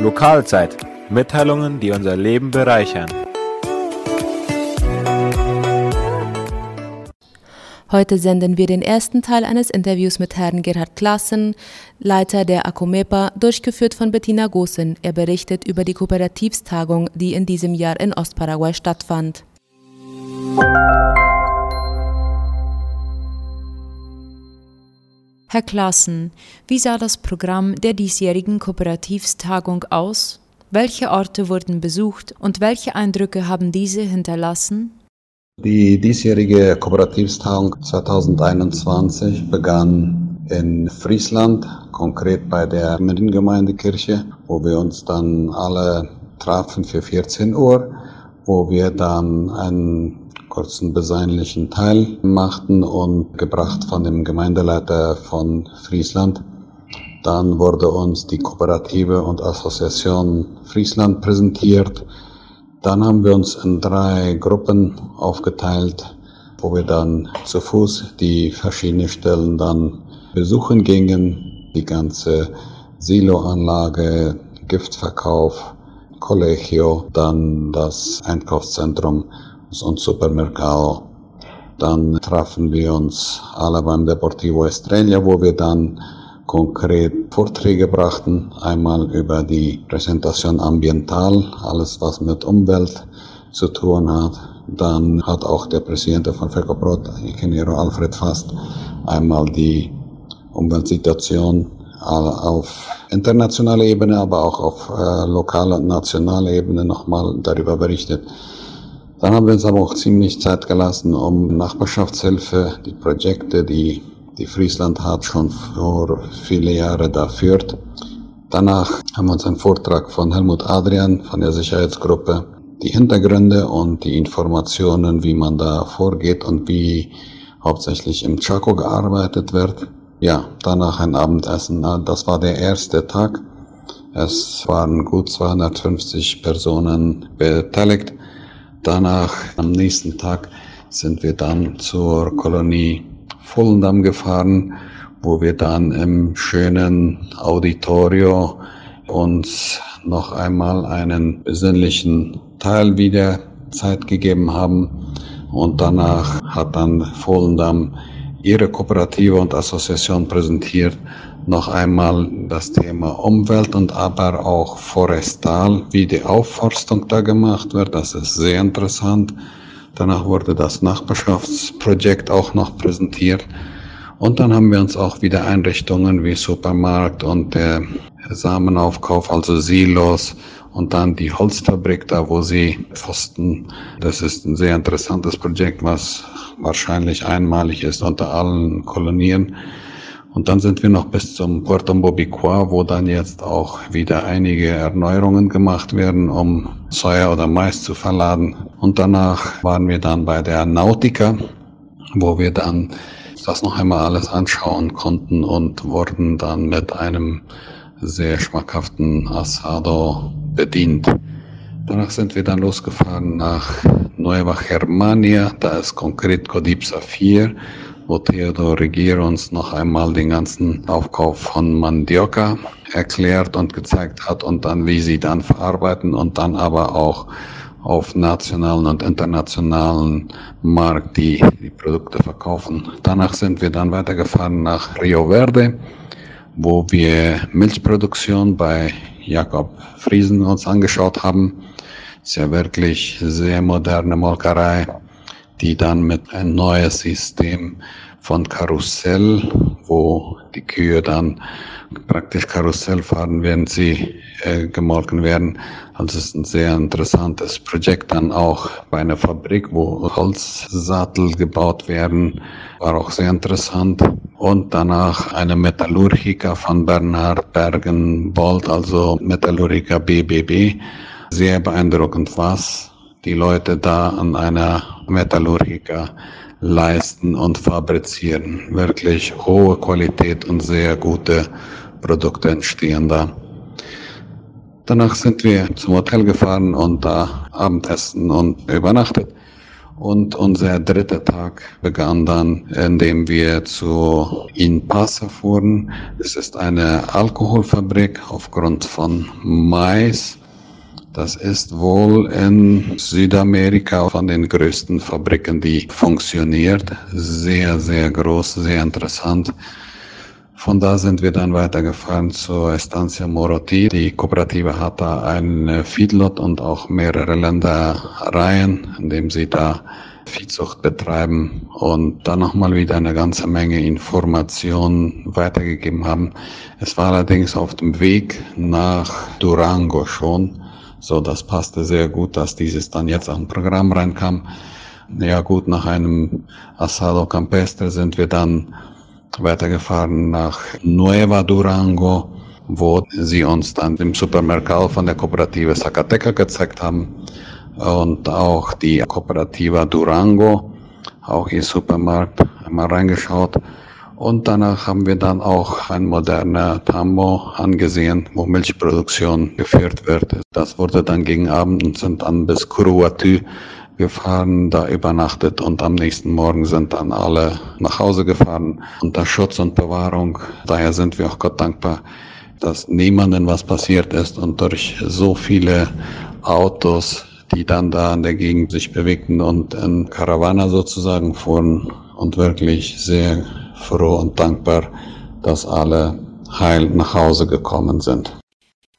Lokalzeit. Mitteilungen, die unser Leben bereichern. Heute senden wir den ersten Teil eines Interviews mit Herrn Gerhard Klassen, Leiter der ACOMEPA, durchgeführt von Bettina Gosen. Er berichtet über die Kooperativstagung, die in diesem Jahr in Ostparaguay stattfand. Herr Klassen, wie sah das Programm der diesjährigen Kooperativstagung aus? Welche Orte wurden besucht und welche Eindrücke haben diese hinterlassen? Die diesjährige Kooperativstagung 2021 begann in Friesland, konkret bei der Mariengemeindekirche, wo wir uns dann alle trafen für 14 Uhr, wo wir dann einen kurzen besinnlichen Teil machten und gebracht von dem Gemeindeleiter von Friesland. Dann wurde uns die Kooperative und Assoziation Friesland präsentiert. Dann haben wir uns in drei Gruppen aufgeteilt, wo wir dann zu Fuß die verschiedenen Stellen dann besuchen gingen. Die ganze Siloanlage, Giftverkauf, Collegio, dann das Einkaufszentrum und Supermercado. Dann trafen wir uns alle beim Deportivo Estrella, wo wir dann konkret Vorträge brachten. Einmal über die Präsentation Ambiental, alles was mit Umwelt zu tun hat. Dann hat auch der Präsident von Fecoprot, Ingeniero Alfred Fast, einmal die Umweltsituation auf internationaler Ebene, aber auch auf äh, lokaler und nationaler Ebene nochmal darüber berichtet. Dann haben wir uns aber auch ziemlich Zeit gelassen, um Nachbarschaftshilfe, die Projekte, die die Friesland hat schon vor viele Jahre da führt. Danach haben wir uns einen Vortrag von Helmut Adrian von der Sicherheitsgruppe, die Hintergründe und die Informationen, wie man da vorgeht und wie hauptsächlich im Chaco gearbeitet wird. Ja, danach ein Abendessen. Das war der erste Tag. Es waren gut 250 Personen beteiligt. Danach, am nächsten Tag, sind wir dann zur Kolonie Vollendam gefahren, wo wir dann im schönen Auditorio uns noch einmal einen besinnlichen Teil wieder Zeit gegeben haben. Und danach hat dann Vollendam ihre Kooperative und Assoziation präsentiert noch einmal das Thema Umwelt und aber auch Forestal, wie die Aufforstung da gemacht wird. Das ist sehr interessant. Danach wurde das Nachbarschaftsprojekt auch noch präsentiert. Und dann haben wir uns auch wieder Einrichtungen wie Supermarkt und der Samenaufkauf, also Silos und dann die Holzfabrik da, wo sie Pfosten. Das ist ein sehr interessantes Projekt, was wahrscheinlich einmalig ist unter allen Kolonien. Und dann sind wir noch bis zum Puerto Mbobiqua, wo dann jetzt auch wieder einige Erneuerungen gemacht werden, um Soja oder Mais zu verladen. Und danach waren wir dann bei der Nautica, wo wir dann das noch einmal alles anschauen konnten und wurden dann mit einem sehr schmackhaften Asado bedient. Danach sind wir dann losgefahren nach Nueva Germania, da ist konkret Codipsa 4 wo Theodor Regier uns noch einmal den ganzen Aufkauf von Mandioca erklärt und gezeigt hat und dann, wie sie dann verarbeiten und dann aber auch auf nationalen und internationalen Markt die, die Produkte verkaufen. Danach sind wir dann weitergefahren nach Rio Verde, wo wir Milchproduktion bei Jakob Friesen uns angeschaut haben. Ist ja wirklich sehr moderne Molkerei die dann mit ein neues System von Karussell, wo die Kühe dann praktisch Karussell fahren, während sie äh, gemolken werden. Also es ist ein sehr interessantes Projekt dann auch bei einer Fabrik, wo Holzsattel gebaut werden, war auch sehr interessant. Und danach eine Metallurgica von Bernhard Bergen-Bold, also Metallurgica BBB. Sehr beeindruckend, was die Leute da an einer Metallurgica leisten und fabrizieren. Wirklich hohe Qualität und sehr gute Produkte entstehen da. Danach sind wir zum Hotel gefahren und da Abendessen und übernachtet. Und unser dritter Tag begann dann, indem wir zu Inpassa fuhren. Es ist eine Alkoholfabrik aufgrund von Mais. Das ist wohl in Südamerika von den größten Fabriken, die funktioniert. Sehr, sehr groß, sehr interessant. Von da sind wir dann weitergefahren zur Estancia Moroti. Die Kooperative hat da ein Feedlot und auch mehrere Ländereien, in dem sie da Viehzucht betreiben und dann nochmal wieder eine ganze Menge Informationen weitergegeben haben. Es war allerdings auf dem Weg nach Durango schon, so das passte sehr gut, dass dieses dann jetzt im Programm reinkam. Ja gut, nach einem Asado Campestre sind wir dann weitergefahren nach Nueva Durango, wo sie uns dann im Supermerkado von der Kooperative Zacateca gezeigt haben und auch die Kooperativa Durango, auch ihr Supermarkt, mal reingeschaut. Und danach haben wir dann auch ein moderner Tambo angesehen, wo Milchproduktion geführt wird. Das wurde dann gegen Abend und sind dann bis Kuruatu gefahren, da übernachtet und am nächsten Morgen sind dann alle nach Hause gefahren unter Schutz und Bewahrung. Daher sind wir auch Gott dankbar, dass niemandem was passiert ist und durch so viele Autos, die dann da in der Gegend sich bewegten und in Karawana sozusagen fuhren und wirklich sehr froh und dankbar, dass alle heil nach Hause gekommen sind.